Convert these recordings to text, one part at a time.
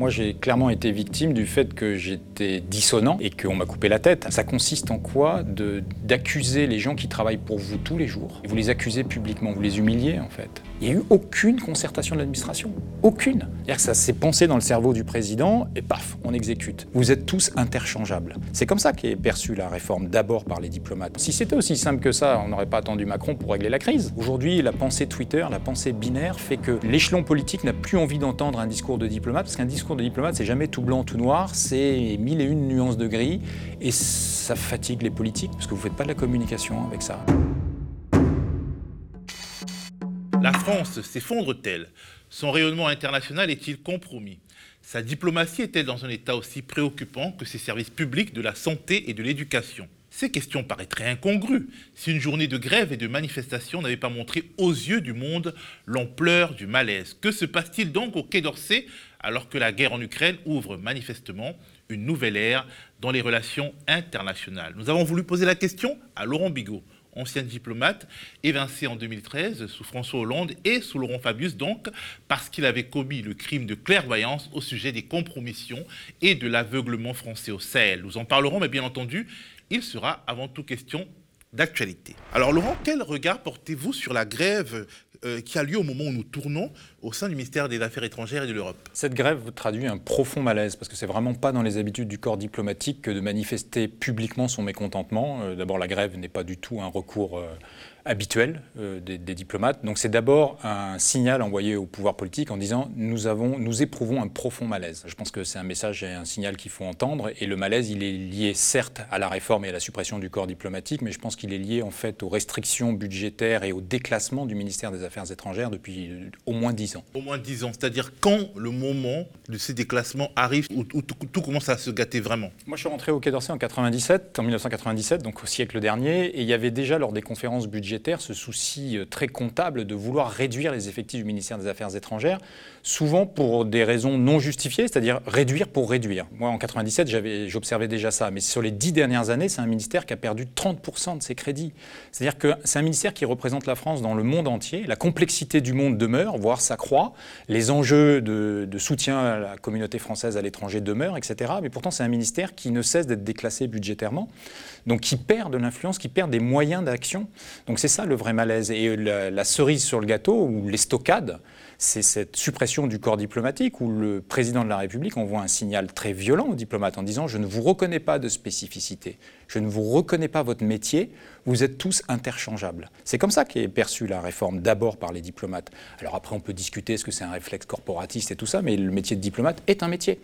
Moi, j'ai clairement été victime du fait que j'étais dissonant et qu'on m'a coupé la tête. Ça consiste en quoi D'accuser les gens qui travaillent pour vous tous les jours. Vous les accusez publiquement, vous les humiliez en fait. Il n'y a eu aucune concertation de l'administration. Aucune. C'est-à-dire que ça s'est pensé dans le cerveau du président et paf, on exécute. Vous êtes tous interchangeables. C'est comme ça qu'est perçue la réforme, d'abord par les diplomates. Si c'était aussi simple que ça, on n'aurait pas attendu Macron pour régler la crise. Aujourd'hui, la pensée Twitter, la pensée binaire fait que l'échelon politique n'a plus envie d'entendre un discours de diplomate, parce qu'un discours de diplomate, c'est jamais tout blanc, tout noir, c'est mille et une nuances de gris, et ça fatigue les politiques, parce que vous ne faites pas de la communication avec ça. La France s'effondre-t-elle? Son rayonnement international est-il compromis? Sa diplomatie est-elle dans un état aussi préoccupant que ses services publics de la santé et de l'éducation? Ces questions paraîtraient incongrues si une journée de grève et de manifestation n'avait pas montré aux yeux du monde l'ampleur du malaise. Que se passe-t-il donc au Quai d'Orsay alors que la guerre en Ukraine ouvre manifestement une nouvelle ère dans les relations internationales? Nous avons voulu poser la question à Laurent Bigot ancien diplomate, évincé en 2013 sous François Hollande et sous Laurent Fabius, donc parce qu'il avait commis le crime de clairvoyance au sujet des compromissions et de l'aveuglement français au Sahel. Nous en parlerons, mais bien entendu, il sera avant tout question d'actualité. Alors Laurent, quel regard portez-vous sur la grève euh, qui a lieu au moment où nous tournons au sein du ministère des Affaires étrangères et de l'Europe? Cette grève traduit un profond malaise, parce que c'est vraiment pas dans les habitudes du corps diplomatique que de manifester publiquement son mécontentement. Euh, d'abord, la grève n'est pas du tout un recours euh, habituel euh, des, diplomates. Donc c'est d'abord un signal envoyé au pouvoir politique en disant nous, avons, nous éprouvons un profond malaise. Je pense que c'est un message et un signal qu'il faut entendre. Et le malaise, il est lié certes à la réforme et à la suppression du corps diplomatique, mais je pense qu'il est lié en fait aux restrictions budgétaires et au déclassement du ministère des Affaires étrangères depuis au moins dix ans. Au moins dix ans, c'est-à-dire quand le moment de ces déclassements arrive, où, tout, commence à se gâter vraiment Moi je suis rentré au Quai d'Orsay en 97, en 1997, donc au siècle dernier, et il y avait déjà lors des conférences budgétaires ce souci euh, très comptable de vouloir réduire les effectifs du ministère des Affaires étrangères, souvent pour des raisons non justifiées, c'est-à-dire réduire pour réduire. Moi, en 97, j'observais déjà ça, mais sur les dix dernières années, c'est un ministère qui a perdu 30% de ses crédits. C'est-à-dire que c'est un ministère qui représente la France dans le monde entier. La complexité du monde demeure, voire s'accroît. Les enjeux de, soutien à la communauté française à l'étranger demeurent, etc. Mais pourtant, c'est un ministère qui ne cesse d'être déclassé budgétairement, donc qui perd de l'influence, qui perd des moyens d'action. C'est ça le vrai malaise. Et la, cerise sur le gâteau, ou les stockades, c'est cette suppression du corps diplomatique où le président de la République envoie un signal très violent aux diplomates en disant je ne vous reconnais pas de spécificité, je ne vous reconnais pas votre métier, vous êtes tous interchangeables. C'est comme ça qu'est perçue la réforme, d'abord par les diplomates. Alors après, on peut discuter est-ce que c'est un réflexe corporatiste et tout ça, mais le métier de diplomate est un métier.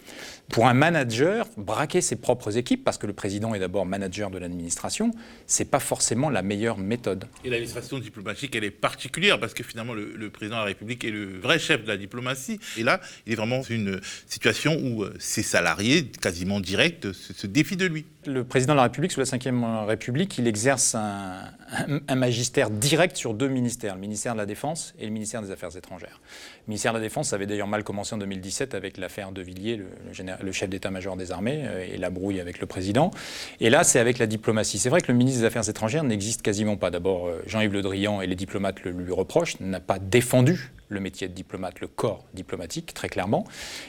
Pour un manager, braquer ses propres équipes, parce que le président est d'abord manager de l'administration, c'est pas forcément la meilleure méthode. Et l'administration diplomatique, elle est particulière, parce que finalement, le, président de la République est le vrai chef de la diplomatie. Et là, il est vraiment dans une situation où euh, ses salariés, quasiment directs, se défient de lui le président de la République, sous la Ve République, il exerce un, magistère direct sur deux ministères, le ministère de la Défense et le ministère des Affaires étrangères. Le ministère de la Défense avait d'ailleurs mal commencé en 2017 avec l'affaire de Villiers, le, chef d'état-major des armées, euh, et la brouille avec le président. Et là, c'est avec la diplomatie. C'est vrai que le ministre des Affaires étrangères n'existe quasiment pas. D'abord, euh, Jean-Yves Le Drian et les diplomates le lui reprochent, n'a pas défendu le métier de diplomate, le corps diplomatique, très clairement.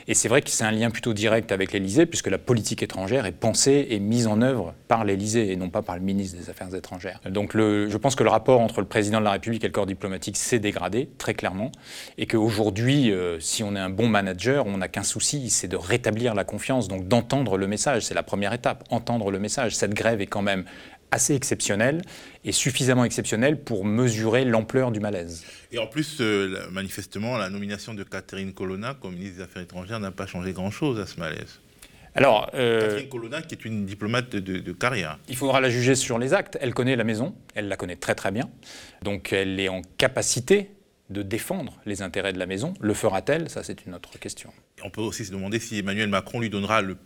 Et c'est vrai que c'est un lien plutôt direct avec l'Élysée, puisque la politique étrangère est pensée et mise en œuvre par l'Élysée et non pas par le ministre des Affaires étrangères. Donc je pense que le rapport entre le président de la République et le corps diplomatique s'est dégradé, très clairement, et qu'aujourd'hui, euh, si on est un bon manager, on n'a qu'un souci, c'est de rétablir la confiance, donc d'entendre le message. C'est la première étape, entendre le message. Cette grève est quand même assez exceptionnel et suffisamment exceptionnel pour mesurer l'ampleur du malaise. Et en plus, euh, manifestement, la nomination de Catherine Colonna comme ministre des Affaires étrangères n'a pas changé grand-chose à ce malaise. Alors, euh, Catherine Colonna, qui est une diplomate de, carrière. Il faudra la juger sur les actes. Elle connaît la maison, elle la connaît très très bien. Donc elle est en capacité de défendre les intérêts de la maison. Le fera-t-elle? Ça, c'est une autre question. on peut aussi se demander si Emmanuel Macron lui donnera le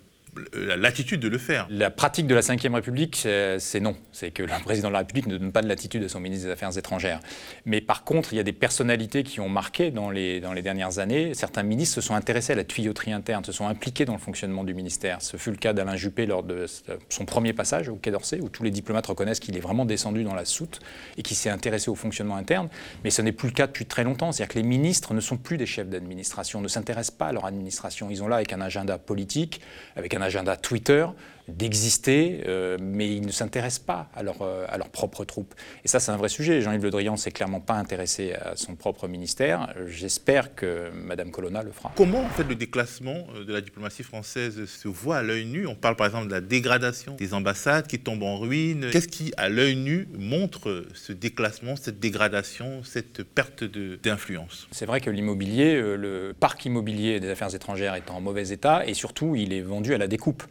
la latitude de le faire. La pratique de la Ve République, c'est non. C'est que le président de la République ne donne pas de latitude à son ministre des Affaires étrangères. Mais par contre, il y a des personnalités qui ont marqué dans les, dans les dernières années. Certains ministres se sont intéressés à la tuyauterie interne, se sont impliqués dans le fonctionnement du ministère. Ce fut le cas d'Alain Juppé lors de son premier passage au Quai d'Orsay, où tous les diplomates reconnaissent qu'il est vraiment descendu dans la soute et qu'il s'est intéressé au fonctionnement interne. Mais ce n'est plus le cas depuis très longtemps. C'est-à-dire que les ministres ne sont plus des chefs d'administration, ne s'intéressent pas à leur administration. Ils ont là avec un agenda politique, avec un agenda Twitter, d'exister, euh, mais ils ne s'intéressent pas à, leur, euh, à leurs propres troupes. Et ça, c'est un vrai sujet. Jean-Yves Le Drian s'est clairement pas intéressé à son propre ministère. J'espère que Mme Colonna le fera. Comment, en fait, le déclassement euh, de la diplomatie française se voit à l'œil nu? On parle, par exemple, de la dégradation des ambassades qui tombent en ruine. Qu'est-ce qui, à l'œil nu, montre ce déclassement, cette dégradation, cette perte d'influence? C'est vrai que l'immobilier, le parc immobilier des affaires étrangères est en mauvais état et surtout, il est vendu à la découpe.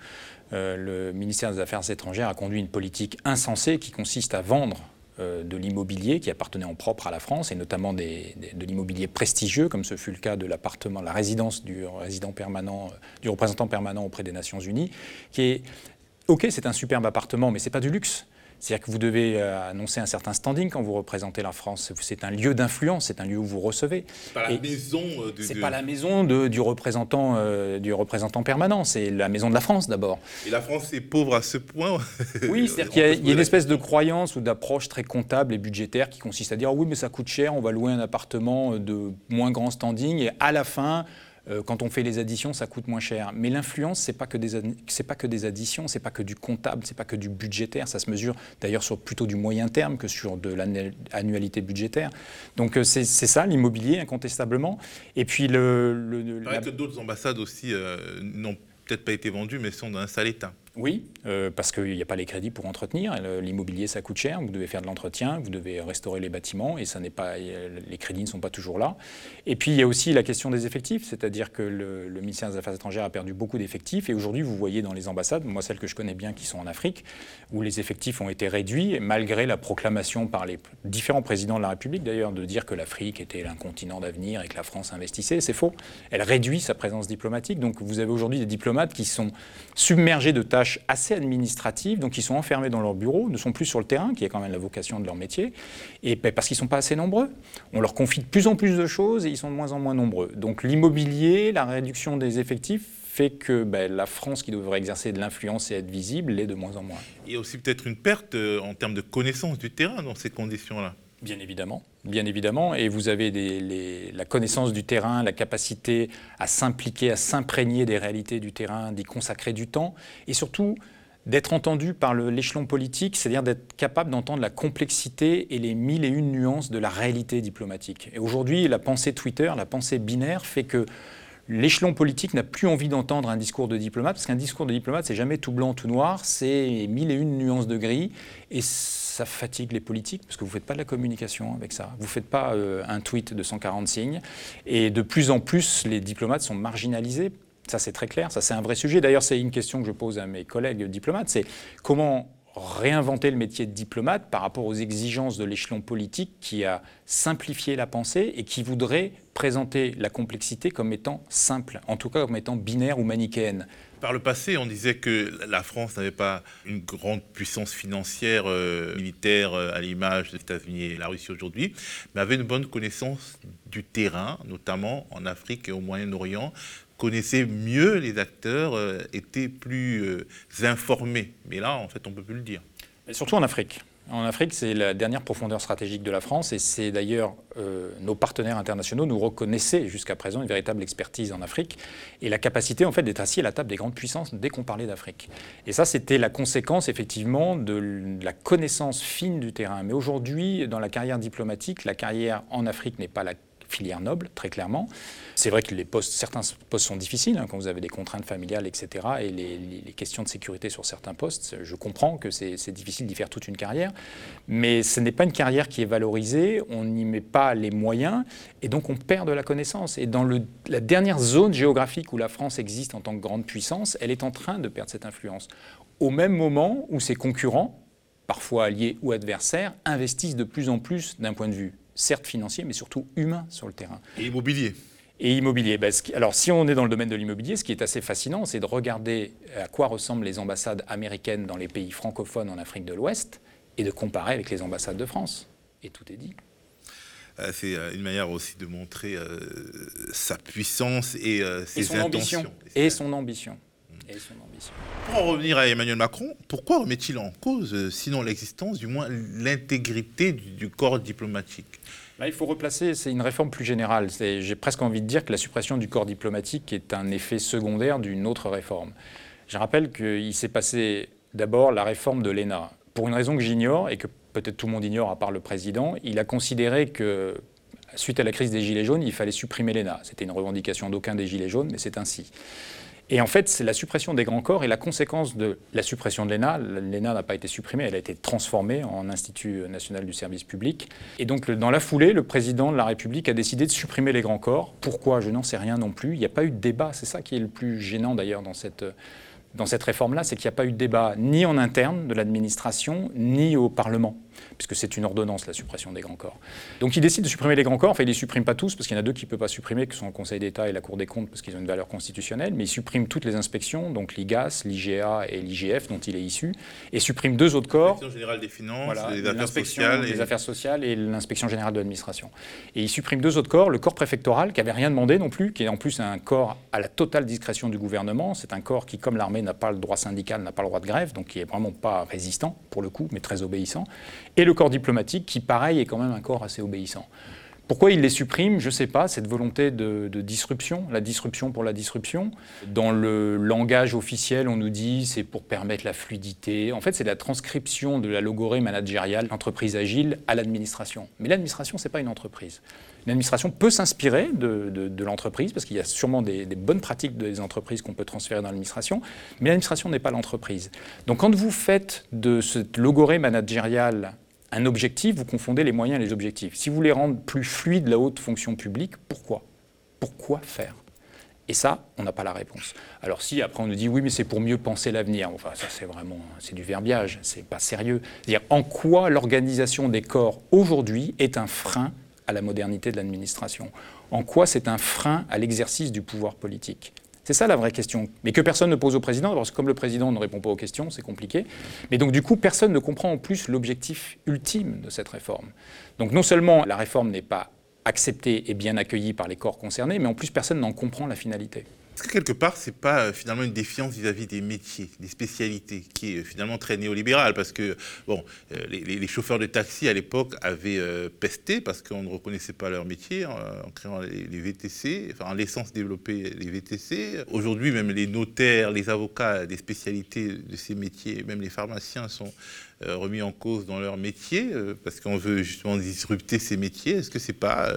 Euh, le ministère des Affaires étrangères a conduit une politique insensée qui consiste à vendre euh, de l'immobilier qui appartenait en propre à la France, et notamment de l'immobilier prestigieux, comme ce fut le cas de l'appartement, la résidence du, permanent, du représentant permanent auprès des Nations Unies, qui est, ok, c'est un superbe appartement, mais c'est pas du luxe. C'est-à-dire que vous devez euh, annoncer un certain standing quand vous représentez la France. C'est un lieu d'influence, c'est un lieu où vous recevez. C'est pas la maison. Euh, c'est pas la maison de, du représentant euh, du représentant permanent. C'est la maison de la France d'abord. Et la France est pauvre à ce point. Oui, c'est-à-dire qu'il y a, une espèce de croyance ou d'approche très comptable et budgétaire qui consiste à dire oui, mais ça coûte cher, on va louer un appartement de moins grand standing et à la fin quand on fait les additions, ça coûte moins cher. Mais l'influence, c'est pas que des c'est pas que des additions, c'est pas que du comptable, c'est pas que du budgétaire. Ça se mesure d'ailleurs sur plutôt du moyen terme que sur de l'annualité budgétaire. Donc euh, c'est ça l'immobilier incontestablement. Et puis le. le, que d'autres ambassades aussi euh, n'ont peut-être pas été vendues, mais sont dans un sale état. Oui, euh, parce qu'il n'y a pas les crédits pour entretenir. L'immobilier, ça coûte cher. Vous devez faire de l'entretien, vous devez restaurer les bâtiments, et ça pas, les crédits ne sont pas toujours là. Et puis il y a aussi la question des effectifs, c'est-à-dire que le, ministère des Affaires étrangères a perdu beaucoup d'effectifs, et aujourd'hui vous voyez dans les ambassades, moi celles que je connais bien qui sont en Afrique, où les effectifs ont été réduits, malgré la proclamation par les différents présidents de la République d'ailleurs de dire que l'Afrique était un continent d'avenir et que la France investissait. C'est faux. Elle réduit sa présence diplomatique. Donc vous avez aujourd'hui des diplomates qui sont submergés de tâches assez administratives, donc ils sont enfermés dans leur bureau, ne sont plus sur le terrain, qui est quand même la vocation de leur métier, et ben, parce qu'ils ne sont pas assez nombreux. On leur confie de plus en plus de choses et ils sont de moins en moins nombreux. Donc l'immobilier, la réduction des effectifs fait que ben, la France, qui devrait exercer de l'influence et être visible, l'est de moins en moins. A aussi peut-être une perte euh, en termes de connaissance du terrain dans ces conditions-là. Bien évidemment, bien évidemment. Et vous avez la connaissance du terrain, la capacité à s'impliquer, à s'imprégner des réalités du terrain, d'y consacrer du temps, et surtout d'être entendu par l'échelon politique, c'est-à-dire d'être capable d'entendre la complexité et les mille et une nuances de la réalité diplomatique. Et aujourd'hui, la pensée Twitter, la pensée binaire fait que l'échelon politique n'a plus envie d'entendre un discours de diplomate, parce qu'un discours de diplomate, c'est jamais tout blanc, tout noir, c'est mille et une nuances de gris, et ça fatigue les politiques, parce que vous ne faites pas de la communication avec ça, vous ne faites pas euh, un tweet de 140 signes, et de plus en plus, les diplomates sont marginalisés. Ça, c'est très clair, ça, c'est un vrai sujet. D'ailleurs, c'est une question que je pose à mes collègues diplomates, c'est comment réinventer le métier de diplomate par rapport aux exigences de l'échelon politique qui a simplifié la pensée et qui voudrait présenter la complexité comme étant simple, en tout cas comme étant binaire ou manichéenne. Par le passé, on disait que la France n'avait pas une grande puissance financière, euh, militaire, euh, à l'image des États-Unis et la Russie aujourd'hui, mais avait une bonne connaissance du terrain, notamment en Afrique et au Moyen-Orient, connaissait mieux les acteurs, euh, était plus informés. Mais là, en fait, on ne peut plus le dire. Surtout en Afrique. En Afrique, c'est la dernière profondeur stratégique de la France et c'est d'ailleurs euh, nos partenaires internationaux nous reconnaissaient jusqu'à présent une véritable expertise en Afrique et la capacité en fait d'être assis à la table des grandes puissances dès qu'on parlait d'Afrique. Et ça, c'était la conséquence effectivement de la connaissance fine du terrain. Mais aujourd'hui, dans la carrière diplomatique, la carrière en Afrique n'est pas la filière noble, très clairement. C'est vrai que certains postes sont difficiles, hein, quand vous avez des contraintes familiales, etc., et les, questions de sécurité sur certains postes. Je comprends que c'est difficile d'y faire toute une carrière, mais ce n'est pas une carrière qui est valorisée, on n'y met pas les moyens, et donc on perd de la connaissance. Et dans la dernière zone géographique où la France existe en tant que grande puissance, elle est en train de perdre cette influence. Au même moment où ses concurrents, parfois alliés ou adversaires, investissent de plus en plus d'un point de vue certes financier, mais surtout humain sur le terrain. Et immobilier. Et immobilier. Ben, alors, si on est dans le domaine de l'immobilier, ce qui est assez fascinant, c'est de regarder à quoi ressemblent les ambassades américaines dans les pays francophones en Afrique de l'Ouest et de comparer avec les ambassades de France. Et tout est dit. Euh, c'est euh, une manière aussi de montrer euh, sa puissance et ses son intentions. Ambition. Et son ambition. Et son ambition. Pour en revenir à Emmanuel Macron, pourquoi remet-il en cause, sinon l'existence, du moins l'intégrité du corps diplomatique? Il faut replacer, c'est une réforme plus générale. J'ai presque envie de dire que la suppression du corps diplomatique est un effet secondaire d'une autre réforme. Je rappelle qu'il s'est passé d'abord la réforme de l'ENA. Pour une raison que j'ignore et que peut-être tout le monde ignore à part le président, il a considéré que suite à la crise des Gilets jaunes, il fallait supprimer l'ENA. C'était une revendication d'aucun des Gilets jaunes, mais c'est ainsi. Et en fait, c'est la suppression des grands corps et la conséquence de la suppression de l'ENA. L'ENA n'a pas été supprimée, elle a été transformée en Institut national du service public. Et donc, dans la foulée, le président de la République a décidé de supprimer les grands corps. Pourquoi? Je n'en sais rien non plus. Il n'y a pas eu de débat. C'est ça qui est le plus gênant d'ailleurs dans cette dans cette réforme-là, c'est qu'il n'y a pas eu de débat ni en interne de l'administration, ni au Parlement, puisque c'est une ordonnance, la suppression des grands corps. Donc il décide de supprimer les grands corps, enfin il ne les supprime pas tous, parce qu'il y en a deux qui ne peuvent pas supprimer, qui sont le Conseil d'État et la Cour des comptes, parce qu'ils ont une valeur constitutionnelle, mais il supprime toutes les inspections, donc l'IGAS, l'IGA et l'IGF, dont il est issu, et supprime deux autres corps. L'inspection générale des finances, les affaires sociales. Les affaires sociales et l'inspection générale de l'administration. Et il supprime deux autres corps, le corps préfectoral, qui n'avait rien demandé non plus, qui est en plus un corps à la totale discrétion du gouvernement, c'est un corps qui, comme l'armée, n'a pas le droit syndical n'a pas le droit de grève, donc qui est vraiment pas résistant pour le coup, mais très obéissant. Et le corps diplomatique, qui pareil est quand même un corps assez obéissant. Pourquoi il les supprime Je ne sais pas, cette volonté de, disruption, la disruption pour la disruption. Dans le langage officiel, on nous dit c'est pour permettre la fluidité. En fait, c'est la transcription de la logorée managériale, l'entreprise agile, à l'administration. Mais l'administration, ce n'est pas une entreprise. L'administration peut s'inspirer de, l'entreprise, parce qu'il y a sûrement des, des, bonnes pratiques des entreprises qu'on peut transférer dans l'administration, mais l'administration n'est pas l'entreprise. Donc quand vous faites de cette logorée managériale un objectif, vous confondez les moyens et les objectifs. Si vous voulez rendre plus fluide la haute fonction publique, pourquoi? Pourquoi faire? Et ça, on n'a pas la réponse. Alors si après on nous dit oui, mais c'est pour mieux penser l'avenir, enfin ça c'est vraiment du verbiage, c'est pas sérieux. C'est-à-dire en quoi l'organisation des corps aujourd'hui est un frein à la modernité de l'administration? En quoi c'est un frein à l'exercice du pouvoir politique? C'est ça la vraie question. Mais que personne ne pose au président, parce que comme le président ne répond pas aux questions, c'est compliqué. Mais donc du coup, personne ne comprend en plus l'objectif ultime de cette réforme. Donc non seulement la réforme n'est pas acceptée et bien accueillie par les corps concernés, mais en plus personne n'en comprend la finalité. Est-ce que quelque part, c'est pas euh, finalement une défiance vis-à-vis des métiers, des spécialités, qui est euh, finalement très néolibérale Parce que, bon, euh, les, chauffeurs de taxi à l'époque avaient pesté parce qu'on ne reconnaissait pas leur métier en, créant les, VTC, en laissant se développer les VTC. Aujourd'hui, même les notaires, les avocats des spécialités de ces métiers, même les pharmaciens sont remis en cause dans leur métier parce qu'on veut justement disrupter ces métiers. Est-ce que c'est pas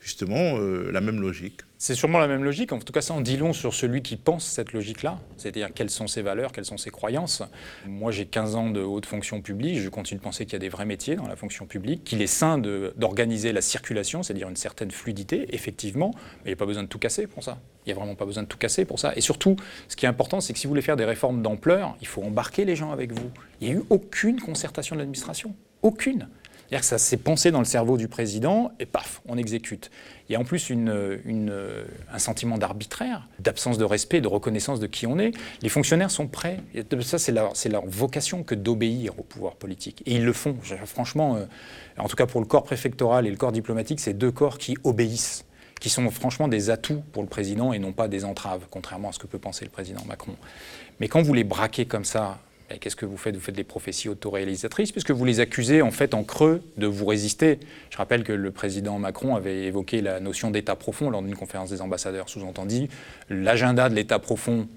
justement la même logique? C'est sûrement la même logique. En tout cas, ça en dit long sur celui qui pense cette logique-là, c'est-à-dire quelles sont ses valeurs, quelles sont ses croyances. Moi, j'ai 15 ans de haute fonction publique. Je continue de penser qu'il y a des vrais métiers dans la fonction publique, qu'il est sain d'organiser la circulation, c'est-à-dire une certaine fluidité, effectivement, mais il n'y a pas besoin de tout casser pour ça. Il n'y a vraiment pas besoin de tout casser pour ça. Et surtout, ce qui est important, c'est que si vous voulez faire des réformes d'ampleur, il faut embarquer les gens avec vous. Il n'y a eu aucune concertation de l'administration. Aucune. C'est-à-dire que ça s'est pensé dans le cerveau du président et paf, on exécute. Il y a en plus un sentiment d'arbitraire, d'absence de respect, de reconnaissance de qui on est. Les fonctionnaires sont prêts. Ça, c'est leur, leur, vocation que d'obéir au pouvoir politique. Et ils le font. Franchement, euh, en tout cas pour le corps préfectoral et le corps diplomatique, c'est deux corps qui obéissent qui sont franchement des atouts pour le président et non pas des entraves, contrairement à ce que peut penser le président Macron. Mais quand vous les braquez comme ça, qu'est-ce que vous faites? Vous faites des prophéties autoréalisatrices, puisque vous les accusez en fait en creux de vous résister. Je rappelle que le président Macron avait évoqué la notion d'État profond lors d'une conférence des ambassadeurs, sous-entendu l'agenda de l'État profond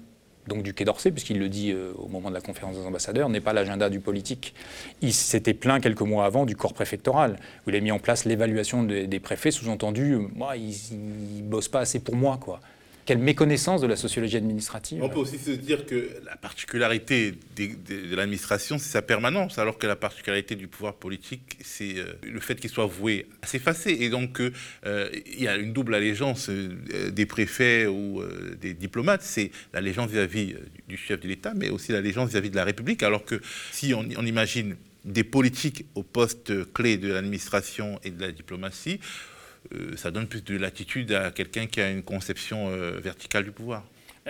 donc du Quai d'Orsay, puisqu'il le dit euh, au moment de la conférence des ambassadeurs, n'est pas l'agenda du politique. Il s'était plaint quelques mois avant du corps préfectoral, où il a mis en place l'évaluation des, préfets, sous-entendu, moi, ils ne bossent pas assez pour moi, quoi. Quelle méconnaissance de la sociologie administrative. On peut aussi se dire que la particularité de, l'administration, c'est sa permanence, alors que la particularité du pouvoir politique, c'est euh, le fait qu'il soit voué à s'effacer. Et donc, euh, il y a une double allégeance euh, des préfets ou des diplomates. C'est l'allégeance vis-à-vis du chef de l'État, mais aussi l'allégeance vis-à-vis de la République. Alors que si on imagine des politiques au poste clé de l'administration et de la diplomatie, ça donne plus de latitude à quelqu'un qui a une conception verticale du pouvoir.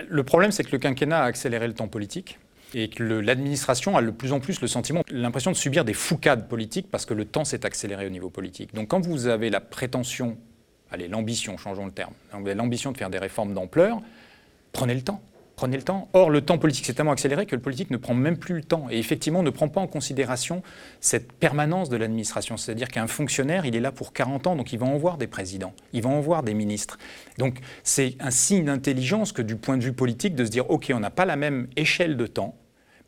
Le problème, c'est que le quinquennat a accéléré le temps politique et que l'administration a de plus en plus le sentiment, l'impression de subir des foucades politiques parce que le temps s'est accéléré au niveau politique. Donc quand vous avez la prétention, allez, l'ambition, changeons le terme, l'ambition de faire des réformes d'ampleur, prenez le temps. Prenez le temps. Or, le temps politique s'est tellement accéléré que le politique ne prend même plus le temps et effectivement ne prend pas en considération cette permanence de l'administration. C'est-à-dire qu'un fonctionnaire, il est là pour 40 ans, donc il va en voir des présidents, il va en voir des ministres. Donc c'est un signe d'intelligence que du point de vue politique de se dire, OK, on n'a pas la même échelle de temps,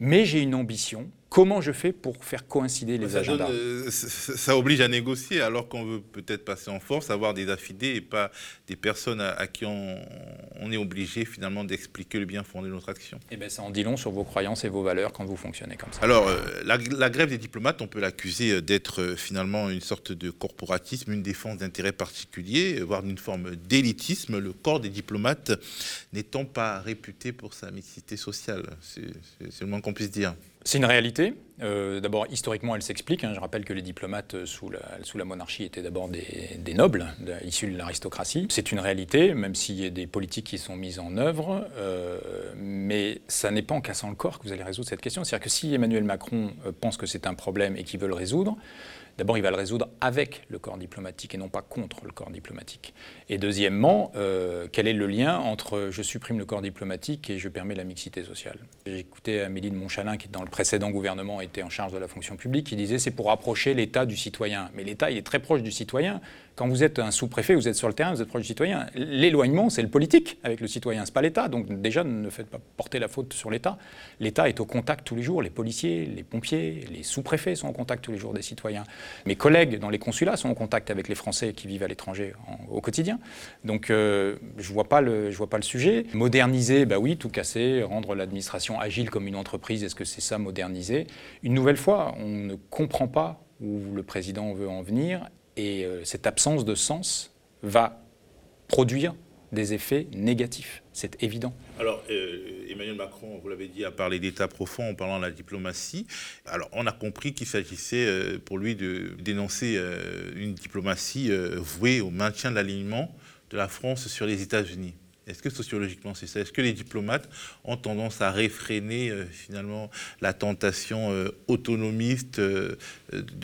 mais j'ai une ambition, Comment je fais pour faire coïncider les agendas euh, ça, oblige à négocier alors qu'on veut peut-être passer en force, avoir des affidés et pas des personnes à, qui on, est obligé finalement d'expliquer le bien fondé de notre action. Eh bien, ça en dit long sur vos croyances et vos valeurs quand vous fonctionnez comme ça. Alors, euh, la, grève des diplomates, on peut l'accuser euh, d'être finalement une sorte de corporatisme, une défense d'intérêts particuliers, voire d'une forme d'élitisme. Le corps des diplomates n'étant pas réputé pour sa mixité sociale, c'est le moins qu'on puisse dire. C'est une réalité. Euh, d'abord, historiquement, elle s'explique. Hein. Je rappelle que les diplomates euh, sous la, monarchie étaient d'abord des, nobles, issus de l'aristocratie. C'est une réalité, même s'il y a des politiques qui sont mises en œuvre. Euh, mais ça n'est pas en cassant le corps que vous allez résoudre cette question. C'est-à-dire que si Emmanuel Macron pense que c'est un problème et qu'il veut le résoudre, D'abord, il va le résoudre avec le corps diplomatique et non pas contre le corps diplomatique. Et deuxièmement, euh, quel est le lien entre je supprime le corps diplomatique et je permets la mixité sociale? J'ai écouté Amélie de Montchalin, qui dans le précédent gouvernement était en charge de la fonction publique, qui disait c'est pour rapprocher l'État du citoyen. Mais l'État, il est très proche du citoyen. Quand vous êtes un sous-préfet, vous êtes sur le terrain, vous êtes proche du citoyen. L'éloignement, c'est le politique avec le citoyen, c'est pas l'État. Donc déjà, ne faites pas porter la faute sur l'État. L'État est au contact tous les jours. Les policiers, les pompiers, les sous-préfets sont au contact tous les jours des citoyens. Mes collègues dans les consulats sont en contact avec les Français qui vivent à l'étranger au quotidien. Donc euh, je vois vois pas le sujet. Moderniser, bah oui, tout casser, rendre l'administration agile comme une entreprise. Est-ce que c'est ça moderniser? Une nouvelle fois, on ne comprend pas où le président veut en venir et euh, cette absence de sens va produire des effets négatifs. C'est évident. Alors, euh, Emmanuel Macron, vous l'avez dit, a parlé d'État profond en parlant de la diplomatie. Alors, on a compris qu'il s'agissait euh, pour lui de dénoncer une diplomatie vouée au maintien de l'alignement de la France sur les États-Unis. Est-ce que sociologiquement c'est ça? Est-ce que les diplomates ont tendance à réfréner finalement la tentation autonomiste de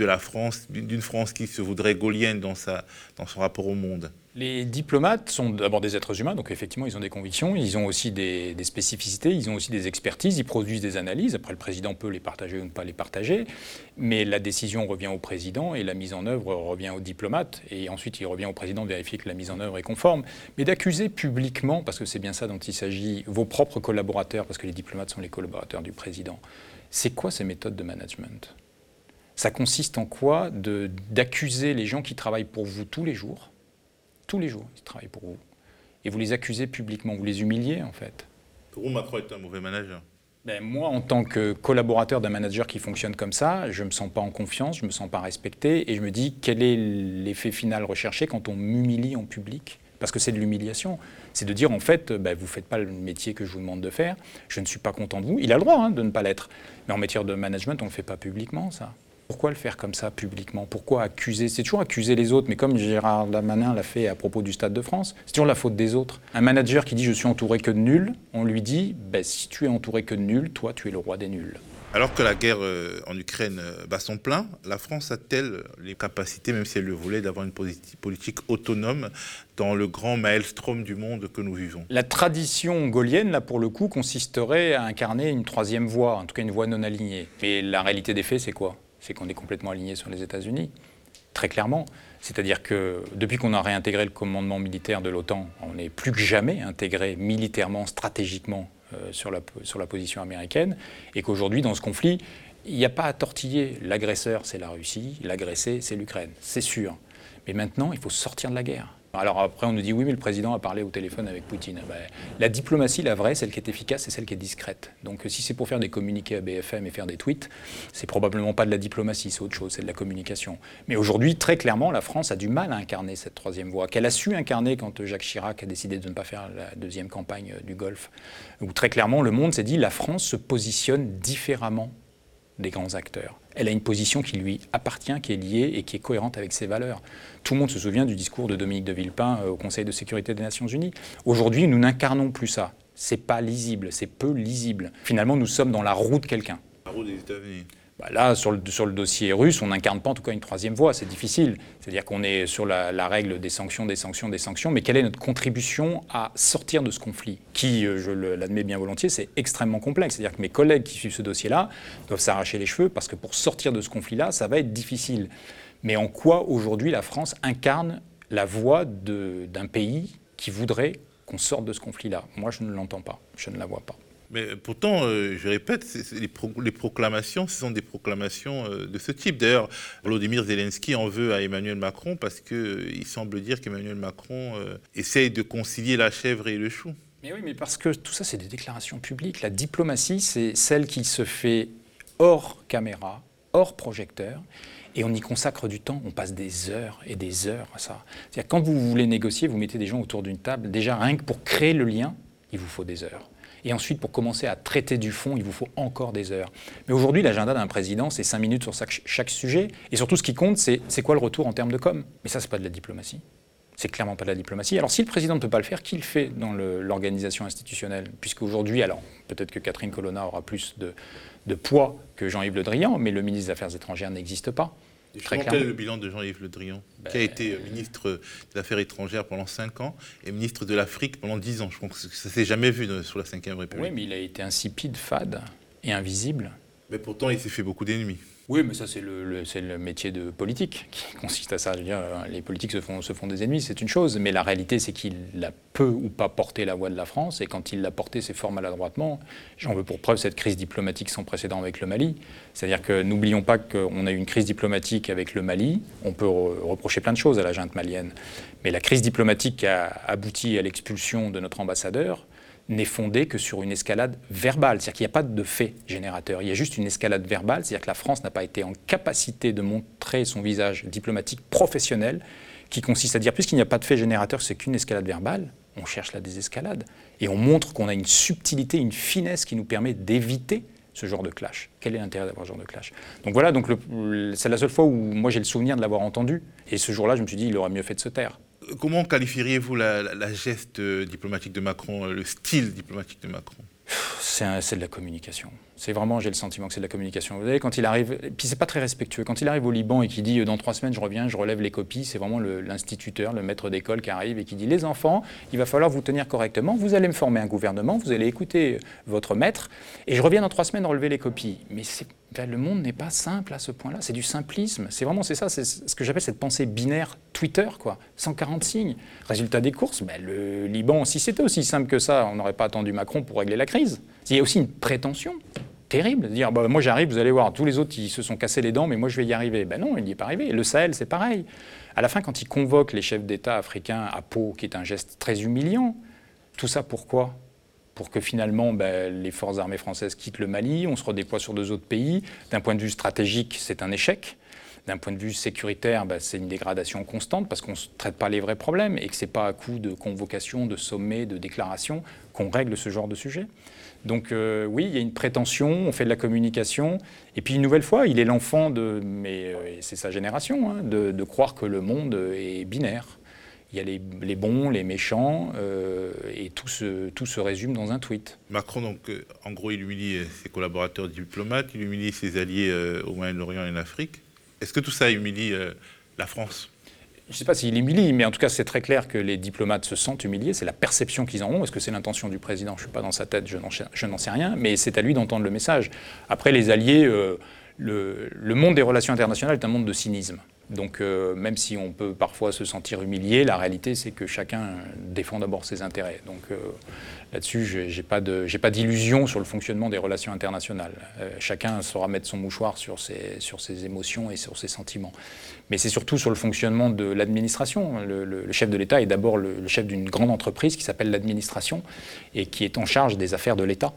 la France, d'une France qui se voudrait gaulienne dans son rapport au monde? Les diplomates sont d'abord des êtres humains, donc effectivement, ils ont des convictions, ils ont aussi des, spécificités, ils ont aussi des expertises, ils produisent des analyses. Après, le président peut les partager ou ne pas les partager, mais la décision revient au président et la mise en œuvre revient aux diplomates. Et ensuite, il revient au président de vérifier que la mise en œuvre est conforme. Mais d'accuser publiquement, parce que c'est bien ça dont il s'agit, vos propres collaborateurs, parce que les diplomates sont les collaborateurs du président, c'est quoi ces méthodes de management? Ça consiste en quoi d'accuser les gens qui travaillent pour vous tous les jours tous les jours, ils travaillent pour vous. Et vous les accusez publiquement, vous les humiliez en fait. Pour vous, Macron est un mauvais manager ben, moi, en tant que collaborateur d'un manager qui fonctionne comme ça, je ne me sens pas en confiance, je ne me sens pas respecté, et je me dis quel est l'effet final recherché quand on m'humilie en public? Parce que c'est de l'humiliation. C'est de dire en fait, ben, vous ne faites pas le métier que je vous demande de faire, je ne suis pas content de vous. Il a le droit hein, de ne pas l'être. Mais en matière de management, on ne le fait pas publiquement, ça. Pourquoi le faire comme ça publiquement? Pourquoi accuser? C'est toujours accuser les autres, mais comme Gérard Damanin l'a fait à propos du Stade de France, c'est toujours la faute des autres. Un manager qui dit je suis entouré que de nuls, on lui dit ben, si tu es entouré que de nuls, toi tu es le roi des nuls. Alors que la guerre euh, en Ukraine euh, bat son plein, la France a-t-elle les capacités, même si elle le voulait, d'avoir une politique autonome dans le grand maelstrom du monde que nous vivons? La tradition gaulienne, là, pour le coup, consisterait à incarner une troisième voie, en tout cas une voie non alignée. Mais la réalité des faits, c'est quoi? C'est qu'on est complètement aligné sur les États-Unis, très clairement. C'est-à-dire que depuis qu'on a réintégré le commandement militaire de l'OTAN, on est plus que jamais intégré militairement, stratégiquement euh, sur, la, sur la position américaine, et qu'aujourd'hui, dans ce conflit, il n'y a pas à tortiller. L'agresseur, c'est la Russie, l'agressé, c'est l'Ukraine, c'est sûr. Mais maintenant, il faut sortir de la guerre. Alors après, on nous dit oui, mais le président a parlé au téléphone avec Poutine. Ben, la diplomatie, la vraie, celle qui est efficace, c'est celle qui est discrète. Donc si c'est pour faire des communiqués à BFM et faire des tweets, c'est probablement pas de la diplomatie, c'est autre chose, c'est de la communication. Mais aujourd'hui, très clairement, la France a du mal à incarner cette troisième voie, qu'elle a su incarner quand Jacques Chirac a décidé de ne pas faire la deuxième campagne du Golfe, où très clairement le monde s'est dit la France se positionne différemment des grands acteurs. Elle a une position qui lui appartient, qui est liée et qui est cohérente avec ses valeurs. Tout le monde se souvient du discours de Dominique de Villepin euh, au Conseil de sécurité des Nations Unies. Aujourd'hui, nous n'incarnons plus ça. C'est pas lisible, c'est peu lisible. Finalement, nous sommes dans la roue de quelqu'un. Bah là, sur le, dossier russe, on n'incarne pas en tout cas une troisième voie, c'est difficile. C'est-à-dire qu'on est sur la, la, règle des sanctions, des sanctions, des sanctions, mais quelle est notre contribution à sortir de ce conflit Qui, euh, je l'admets bien volontiers, c'est extrêmement complexe. C'est-à-dire que mes collègues qui suivent ce dossier-là doivent s'arracher les cheveux parce que pour sortir de ce conflit-là, ça va être difficile. Mais en quoi aujourd'hui la France incarne la voix d'un pays qui voudrait qu'on sorte de ce conflit-là? Moi, je ne l'entends pas, je ne la vois pas. Mais pourtant, euh, je répète, les, pro les, proclamations, ce sont des proclamations euh, de ce type. D'ailleurs, Volodymyr Zelensky en veut à Emmanuel Macron parce qu'il euh, semble dire qu'Emmanuel Macron essaye de concilier la chèvre et le chou. Mais oui, mais parce que tout ça, c'est des déclarations publiques. La diplomatie, c'est celle qui se fait hors caméra, hors projecteur, et on y consacre du temps. On passe des heures et des heures à ça. C'est-à-dire, quand vous voulez négocier, vous mettez des gens autour d'une table. Déjà, rien que pour créer le lien, il vous faut des heures. Et ensuite, pour commencer à traiter du fond, il vous faut encore des heures. Mais aujourd'hui, l'agenda d'un président, c'est 5 minutes sur chaque, sujet. Et surtout, ce qui compte, c'est quoi le retour en termes de com. Mais ça, c'est pas de la diplomatie. C'est clairement pas de la diplomatie. Alors, si le président ne peut pas le faire, qui le fait dans l'organisation institutionnelle? Puisqu'aujourd'hui, alors, peut-être que Catherine Colonna aura plus de, de poids que Jean-Yves Le Drian, mais le ministre des Affaires étrangères n'existe pas. Très quel est le bilan de Jean-Yves Le Drian, ben... qui a été ministre des Affaires étrangères pendant 5 ans et ministre de l'Afrique pendant 10 ans Je pense que ça ne s'est jamais vu de, sur la Ve République. Oui, mais il a été insipide, fade et invisible. Mais pourtant, il s'est fait beaucoup d'ennemis. Oui, mais ça, c'est le, métier de politique qui consiste à ça. Je veux dire, les politiques se font, des ennemis, c'est une chose. Mais la réalité, c'est qu'il a peu ou pas porté la voix de la France. Et quand il l'a porté, c'est fort maladroitement. J'en veux pour preuve cette crise diplomatique sans précédent avec le Mali. C'est-à-dire que n'oublions pas qu'on a eu une crise diplomatique avec le Mali. On peut reprocher plein de choses à la junte malienne. Mais la crise diplomatique a abouti à l'expulsion de notre ambassadeur, n'est fondée que sur une escalade verbale. C'est-à-dire qu'il n'y a pas de fait générateur. Il y a juste une escalade verbale. C'est-à-dire que la France n'a pas été en capacité de montrer son visage diplomatique professionnel, qui consiste à dire, puisqu'il n'y a pas de fait générateur, c'est qu'une escalade verbale, on cherche la désescalade. Et on montre qu'on a une subtilité, une finesse qui nous permet d'éviter ce genre de clash. Quel est l'intérêt d'avoir ce genre de clash? Donc voilà, donc c'est la seule fois où moi j'ai le souvenir de l'avoir entendu. Et ce jour-là, je me suis dit, il aurait mieux fait de se taire. Comment qualifieriez-vous la, geste diplomatique de Macron, le style diplomatique de Macron? C'est de la communication. C'est vraiment, j'ai le sentiment que c'est de la communication. Vous savez, quand il arrive, puis c'est pas très respectueux. Quand il arrive au Liban et qu'il dit dans trois semaines je reviens, je relève les copies, c'est vraiment l'instituteur, le, maître d'école qui arrive et qui dit les enfants, il va falloir vous tenir correctement. Vous allez me former un gouvernement, vous allez écouter votre maître et je reviens dans trois semaines relever les copies. Mais ben, le monde n'est pas simple à ce point-là. C'est du simplisme. C'est vraiment c'est ça. C'est ce que j'appelle cette pensée binaire Twitter quoi. 140 signes. Résultat des courses, ben, le Liban, si c'était aussi simple que ça, on n'aurait pas attendu Macron pour régler la crise. Il y a aussi une prétention terrible de dire bah, moi j'arrive, vous allez voir, tous les autres ils se sont cassés les dents, mais moi je vais y arriver. Ben non, il n'y est pas arrivé. Le Sahel, c'est pareil. À la fin, quand il convoque les chefs d'État africains à Pau, qui est un geste très humiliant, tout ça pourquoi? Pour que finalement ben, les forces armées françaises quittent le Mali, on se redéploie sur deux autres pays. D'un point de vue stratégique, c'est un échec. D'un point de vue sécuritaire, ben, c'est une dégradation constante parce qu'on ne traite pas les vrais problèmes et que ce n'est pas à coup de convocation, de sommets, de déclarations qu'on règle ce genre de sujet. Donc euh, oui, il y a une prétention, on fait de la communication, et puis une nouvelle fois, il est l'enfant de, mais euh, c'est sa génération, hein, de, croire que le monde est binaire. Il y a les, les bons, les méchants, euh, et tout se, tout se, résume dans un tweet. Macron, donc, en gros, il humilie ses collaborateurs diplomates, il humilie ses alliés au Moyen-Orient et en Afrique. Est-ce que tout ça humilie la France? Je ne sais pas s'il humilie, mais en tout cas, c'est très clair que les diplomates se sentent humiliés. C'est la perception qu'ils en ont. Est-ce que c'est l'intention du président? Je ne suis pas dans sa tête, je n'en sais rien, mais c'est à lui d'entendre le message. Après, les alliés, euh, le, le, monde des relations internationales est un monde de cynisme. Donc, euh, même si on peut parfois se sentir humilié, la réalité, c'est que chacun défend d'abord ses intérêts. Donc, euh, là-dessus, je n'ai pas d'illusion sur le fonctionnement des relations internationales. Euh, chacun saura mettre son mouchoir sur ses, émotions et sur ses sentiments. Mais c'est surtout sur le fonctionnement de l'administration. Le, chef de l'État est d'abord le, le, chef d'une grande entreprise qui s'appelle l'administration et qui est en charge des affaires de l'État.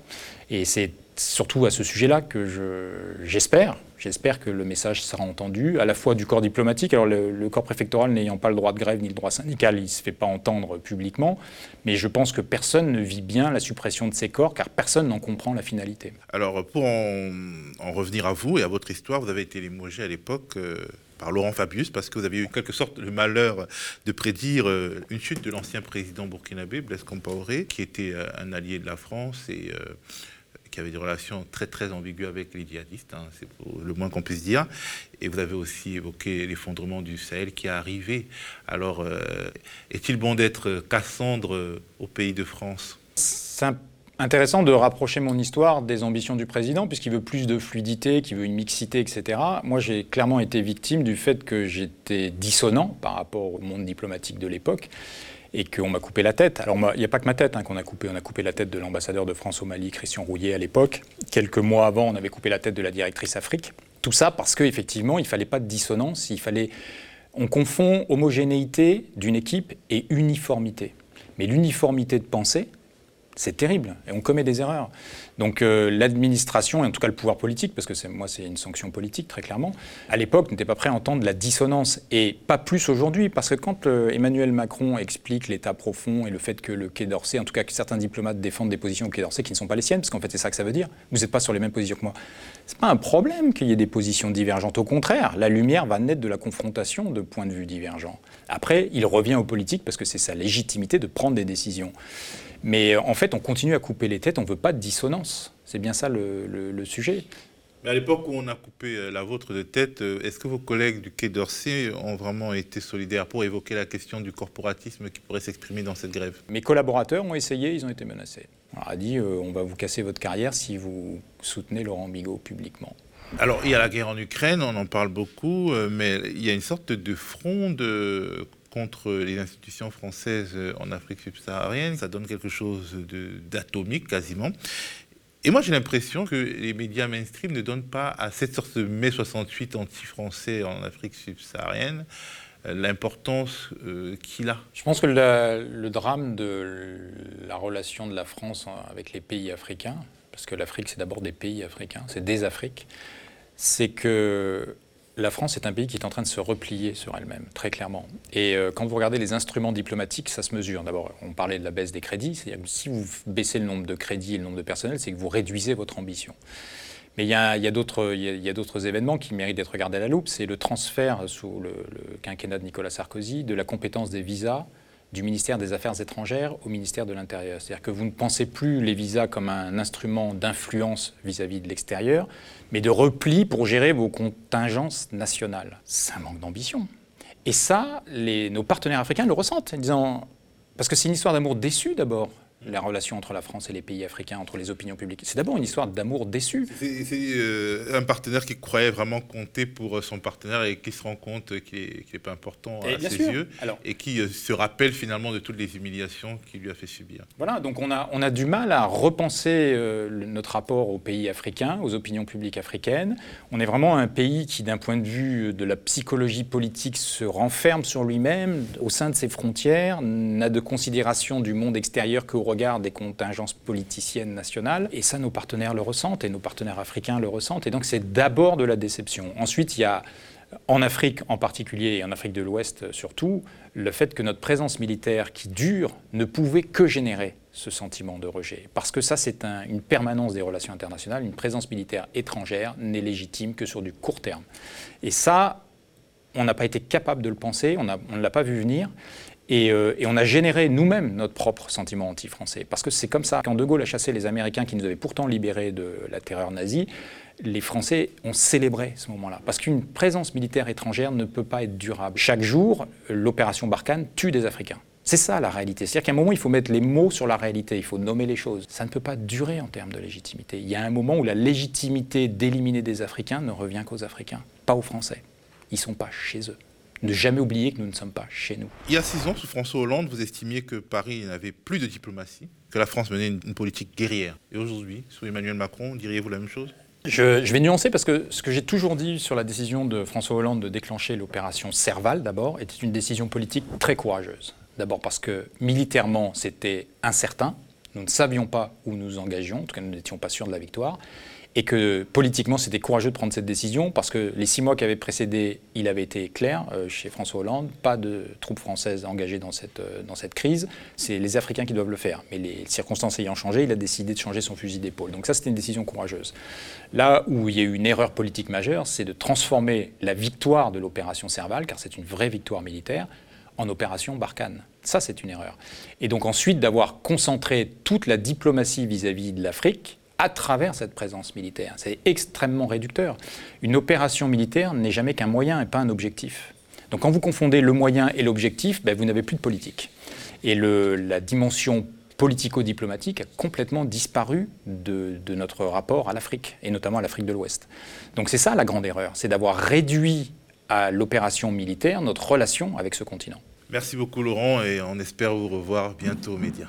Et c'est surtout à ce sujet-là que j'espère, j'espère que le message sera entendu, à la fois du corps diplomatique, alors le, corps préfectoral n'ayant pas le droit de grève ni le droit syndical, il ne se fait pas entendre publiquement, mais je pense que personne ne vit bien la suppression de ces corps, car personne n'en comprend la finalité. Alors pour en, revenir à vous et à votre histoire, vous avez été limogé à l'époque... Euh, par Laurent Fabius, parce que vous avez eu quelque sorte le malheur de prédire euh, une chute de l'ancien président burkinabé, Blaise Compaoré, qui était euh, un allié de la France et qui avait des relations très très ambiguës avec les djihadistes, hein, c'est le moins qu'on puisse dire. Et vous avez aussi évoqué l'effondrement du Sahel qui est arrivé. Alors, est-il bon d'être Cassandre au pays de France? Intéressant de rapprocher mon histoire des ambitions du président, puisqu'il veut plus de fluidité, qu'il veut une mixité, etc. Moi, j'ai clairement été victime du fait que j'étais dissonant par rapport au monde diplomatique de l'époque et qu'on m'a coupé la tête. Alors, il n'y a pas que ma tête hein, qu'on a coupé. On a coupé la tête de l'ambassadeur de France au Mali, Christian Rouillet, à l'époque. Quelques mois avant, on avait coupé la tête de la directrice Afrique. Tout ça parce qu'effectivement, il ne fallait pas de dissonance. On confond homogénéité d'une équipe et uniformité. Mais l'uniformité de pensée, c'est terrible et on commet des erreurs. Donc euh, l'administration, et en tout cas le pouvoir politique, parce que moi c'est une sanction politique très clairement, à l'époque n'était pas prêt à entendre la dissonance et pas plus aujourd'hui, parce que quand euh, Emmanuel Macron explique l'état profond et le fait que le Quai d'Orsay, en tout cas que certains diplomates défendent des positions au Quai d'Orsay qui ne sont pas les siennes, parce qu'en fait c'est ça que ça veut dire, vous n'êtes pas sur les mêmes positions que moi. C'est pas un problème qu'il y ait des positions divergentes, au contraire, la lumière va naître de la confrontation de points de vue divergents. Après, il revient aux politiques parce que c'est sa légitimité de prendre des décisions. Mais en fait, on continue à couper les têtes, on ne veut pas de dissonance. C'est bien ça le, sujet. Mais à l'époque où on a coupé euh, la vôtre de tête, euh, est-ce que vos collègues du Quai d'Orsay ont vraiment été solidaires pour évoquer la question du corporatisme qui pourrait s'exprimer dans cette grève? Mes collaborateurs ont essayé, ils ont été menacés. On leur a dit euh, on va vous casser votre carrière si vous soutenez Laurent Bigot publiquement. Alors, il y a la guerre en Ukraine, on en parle beaucoup, mais il y a une sorte de fronde contre les institutions françaises en Afrique subsaharienne. Ça donne quelque chose d'atomique quasiment. Et moi, j'ai l'impression que les médias mainstream ne donnent pas à cette sorte de mai 68 anti-français en Afrique subsaharienne euh, l'importance euh, qu'il a. Je pense que le drame de la relation de la France avec les pays africains, parce que l'Afrique, c'est d'abord des pays africains, c'est des Afriques, c'est que la France est un pays qui est en train de se replier sur elle-même, très clairement. Et euh, quand vous regardez les instruments diplomatiques, ça se mesure. D'abord, on parlait de la baisse des crédits. Si vous baissez le nombre de crédits et le nombre de personnel, c'est que vous réduisez votre ambition. Mais il y a, d'autres événements qui méritent d'être regardés à la loupe. C'est le transfert sous le quinquennat de Nicolas Sarkozy de la compétence des visas du ministère des Affaires étrangères au ministère de l'Intérieur. C'est-à-dire que vous ne pensez plus les visas comme un instrument d'influence vis-à-vis de l'extérieur, mais de repli pour gérer vos contingences nationales. C'est un manque d'ambition. Et ça, nos partenaires africains le ressentent, en disant, parce que c'est une histoire d'amour déçu d'abord la relation entre la France et les pays africains, entre les opinions publiques. C'est d'abord une histoire d'amour déçu. C'est euh, un partenaire qui croyait vraiment compter pour euh, son partenaire et qui se rend compte qu'il n'est pas important à ses yeux et qui euh, se rappelle finalement de toutes les humiliations qu'il lui a fait subir. Voilà, donc on a, on a du mal à repenser notre rapport aux pays africains, aux opinions publiques africaines. On est vraiment un pays qui, d'un point de vue de la psychologie politique, se renferme sur lui-même, au sein de ses frontières, n'a de considération du monde extérieur qu'au regard des contingences politiciennes nationales. Et ça, nos partenaires le ressentent, et nos partenaires africains le ressentent. Et donc, c'est d'abord de la déception. Ensuite, il y a, en Afrique en particulier, et en Afrique de l'Ouest surtout, le fait que notre présence militaire qui dure ne pouvait que générer ce sentiment de rejet. Parce que ça, c'est une permanence des relations internationales. Une présence militaire étrangère n'est légitime que sur du court terme. Et ça, on n'a pas été capable de le penser, on, on ne l'a pas vu venir. Euh, et, on a généré nous-mêmes notre propre sentiment anti-français. Parce que c'est comme ça. Quand De Gaulle a chassé les Américains qui nous avaient pourtant libérés de la terreur nazie, les Français ont célébré ce moment-là. Parce qu'une présence militaire étrangère ne peut pas être durable. Chaque jour, l'opération Barkhane tue des Africains. C'est ça la réalité. C'est-à-dire qu'à un moment, il faut mettre les mots sur la réalité, il faut nommer les choses. Ça ne peut pas durer en termes de légitimité. Il y a un moment où la légitimité d'éliminer des Africains ne revient qu'aux Africains, pas aux Français. Ils ne sont pas chez eux ne jamais oublier que nous ne sommes pas chez nous. Il y a six ans, sous François Hollande, vous estimiez que Paris n'avait plus de diplomatie, que la France menait une, politique guerrière. Et aujourd'hui, sous Emmanuel Macron, diriez-vous la même chose? Je, vais nuancer parce que ce que j'ai toujours dit sur la décision de François Hollande de déclencher l'opération Serval, d'abord, était une décision politique très courageuse. D'abord parce que militairement, c'était incertain, Nous ne savions pas où nous engagions, en tout cas nous n'étions pas sûrs de la victoire et que politiquement c'était courageux de prendre cette décision parce que les six mois qui avaient précédé, il avait été clair euh, chez François Hollande, pas de troupes françaises engagées dans cette, euh, dans cette crise, c'est les Africains qui doivent le faire. Mais les circonstances ayant changé, il a décidé de changer son fusil d'épaule. Donc ça c'était une décision courageuse. Là où il y a eu une erreur politique majeure, c'est de transformer la victoire de l'opération Serval, car c'est une vraie victoire militaire, en opération Barkhane. Ça, c'est une erreur. Et donc ensuite d'avoir concentré toute la diplomatie vis-à-vis -vis de l'Afrique à travers cette présence militaire. C'est extrêmement réducteur. Une opération militaire n'est jamais qu'un moyen et pas un objectif. Donc quand vous confondez le moyen et l'objectif, ben, vous n'avez plus de politique. Et la dimension politico-diplomatique a complètement disparu de, de notre rapport à l'Afrique, et notamment à l'Afrique de l'Ouest. Donc c'est ça la grande erreur, c'est d'avoir réduit à l'opération militaire notre relation avec ce continent. Merci beaucoup Laurent et on espère vous revoir bientôt aux médias.